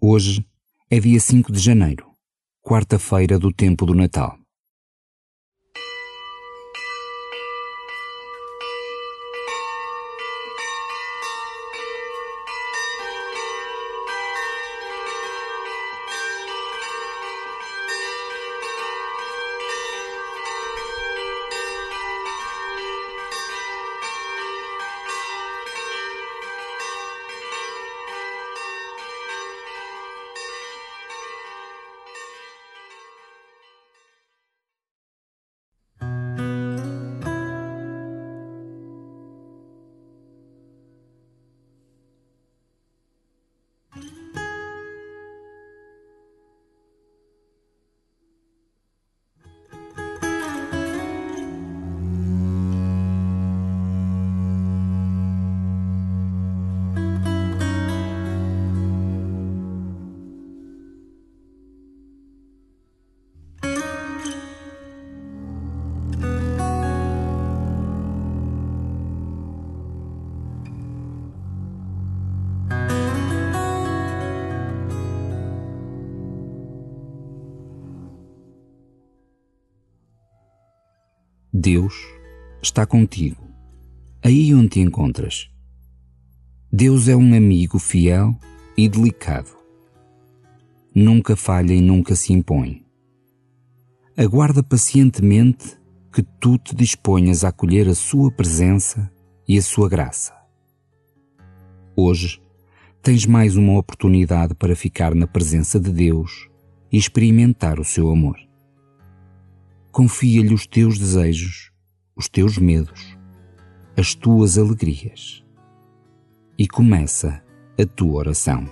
Hoje é dia 5 de janeiro, quarta-feira do tempo do Natal. Deus está contigo, aí onde te encontras. Deus é um amigo fiel e delicado. Nunca falha e nunca se impõe. Aguarda pacientemente que tu te disponhas a acolher a sua presença e a sua graça. Hoje tens mais uma oportunidade para ficar na presença de Deus e experimentar o seu amor confia-lhe os teus desejos, os teus medos, as tuas alegrias. E começa a tua oração.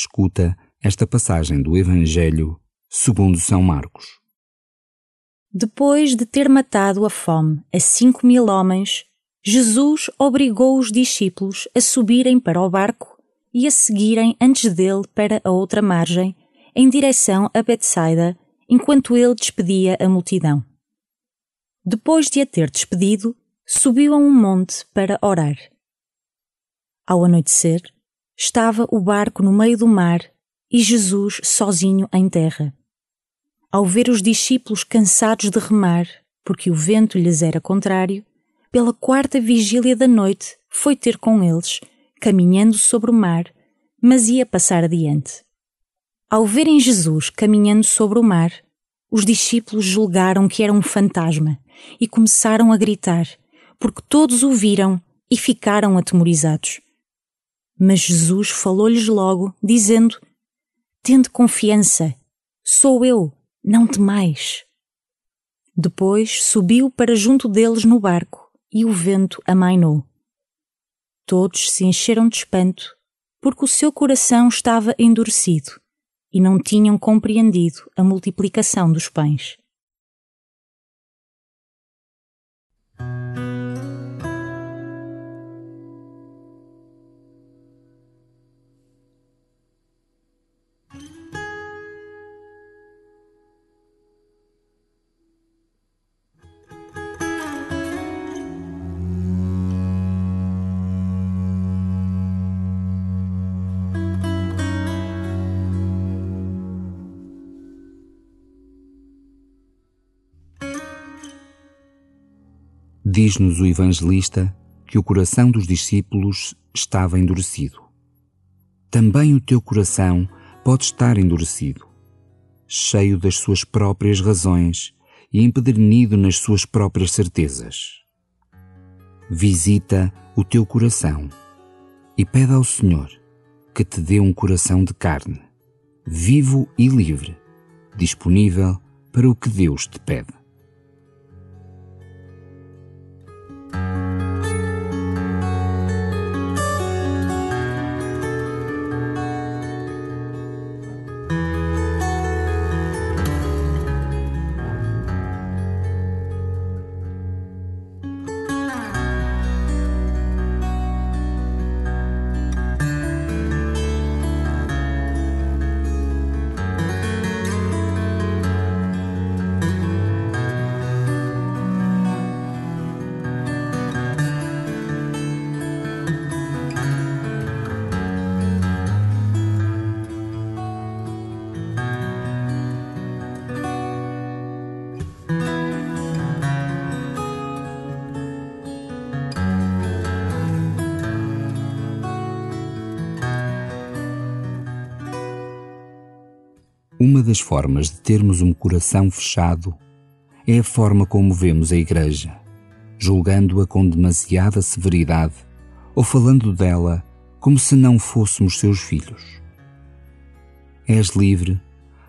Escuta esta passagem do Evangelho segundo São Marcos. Depois de ter matado a fome a cinco mil homens, Jesus obrigou os discípulos a subirem para o barco e a seguirem antes dele para a outra margem, em direção a Betsaida, enquanto ele despedia a multidão. Depois de a ter despedido, subiu a um monte para orar. Ao anoitecer, estava o barco no meio do mar e Jesus sozinho em terra. Ao ver os discípulos cansados de remar, porque o vento lhes era contrário, pela quarta vigília da noite foi ter com eles, caminhando sobre o mar, mas ia passar adiante. Ao verem Jesus caminhando sobre o mar, os discípulos julgaram que era um fantasma e começaram a gritar, porque todos o viram e ficaram atemorizados. Mas Jesus falou-lhes logo, dizendo: Tende confiança, sou eu, não temais. Depois subiu para junto deles no barco e o vento amainou. Todos se encheram de espanto, porque o seu coração estava endurecido, e não tinham compreendido a multiplicação dos pães. Diz-nos o evangelista que o coração dos discípulos estava endurecido. Também o teu coração pode estar endurecido, cheio das suas próprias razões e empedernido nas suas próprias certezas. Visita o teu coração e pede ao Senhor que te dê um coração de carne, vivo e livre, disponível para o que Deus te pede. Das formas de termos um coração fechado é a forma como vemos a Igreja, julgando-a com demasiada severidade ou falando dela como se não fôssemos seus filhos. És livre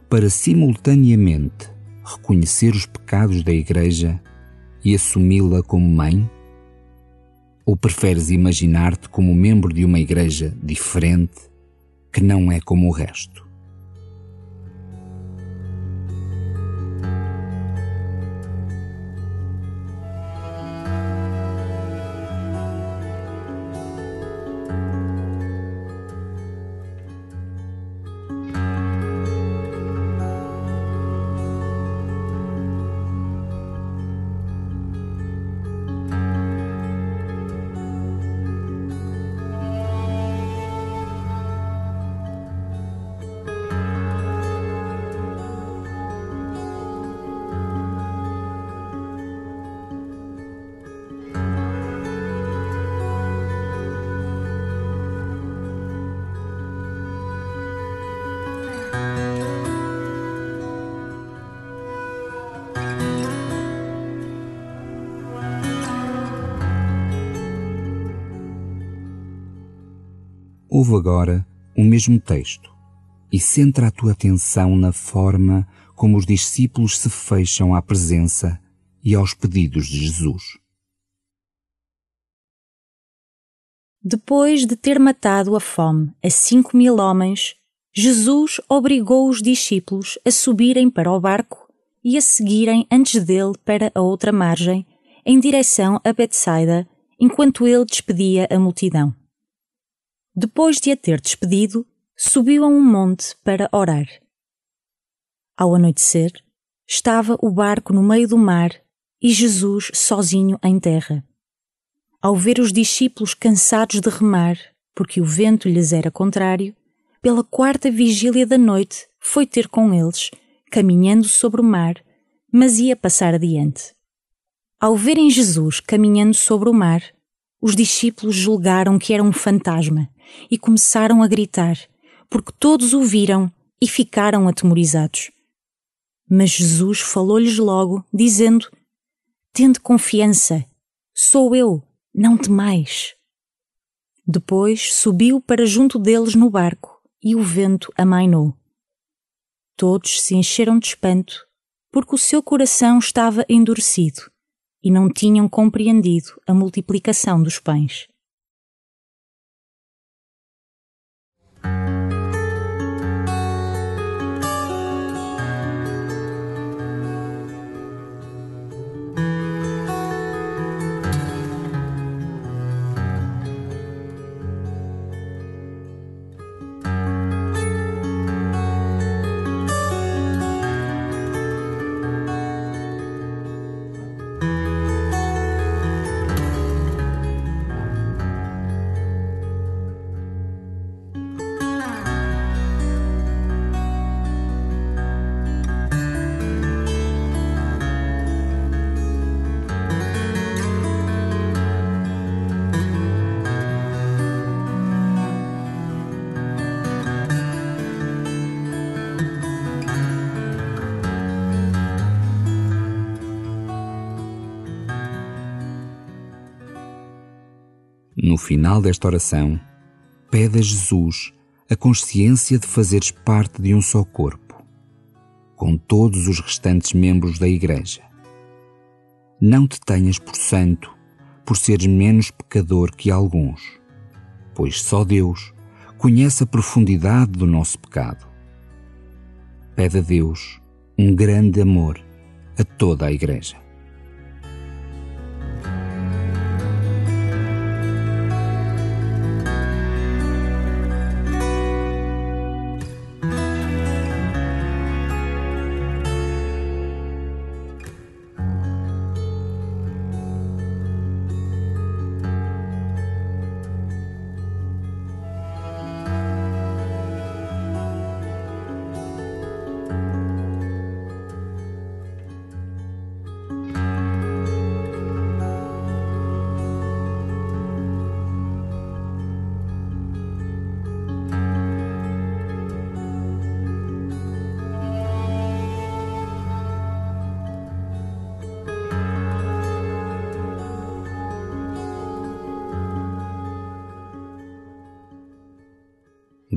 para simultaneamente reconhecer os pecados da Igreja e assumi-la como mãe? Ou preferes imaginar-te como membro de uma Igreja diferente que não é como o resto? Ouve agora o mesmo texto e centra a tua atenção na forma como os discípulos se fecham à presença e aos pedidos de Jesus. Depois de ter matado a fome a cinco mil homens, Jesus obrigou os discípulos a subirem para o barco e a seguirem antes dele para a outra margem, em direção a Betsaida, enquanto ele despedia a multidão. Depois de a ter despedido, subiu a um monte para orar. Ao anoitecer, estava o barco no meio do mar e Jesus sozinho em terra. Ao ver os discípulos cansados de remar, porque o vento lhes era contrário, pela quarta vigília da noite foi ter com eles, caminhando sobre o mar, mas ia passar adiante. Ao verem Jesus caminhando sobre o mar, os discípulos julgaram que era um fantasma e começaram a gritar, porque todos o viram e ficaram atemorizados. Mas Jesus falou-lhes logo, dizendo: Tende confiança, sou eu, não temais. Depois subiu para junto deles no barco e o vento amainou. Todos se encheram de espanto, porque o seu coração estava endurecido e não tinham compreendido a multiplicação dos pães. No final desta oração, pede a Jesus a consciência de fazeres parte de um só corpo, com todos os restantes membros da Igreja. Não te tenhas por santo por seres menos pecador que alguns, pois só Deus conhece a profundidade do nosso pecado. Pede a Deus um grande amor a toda a Igreja.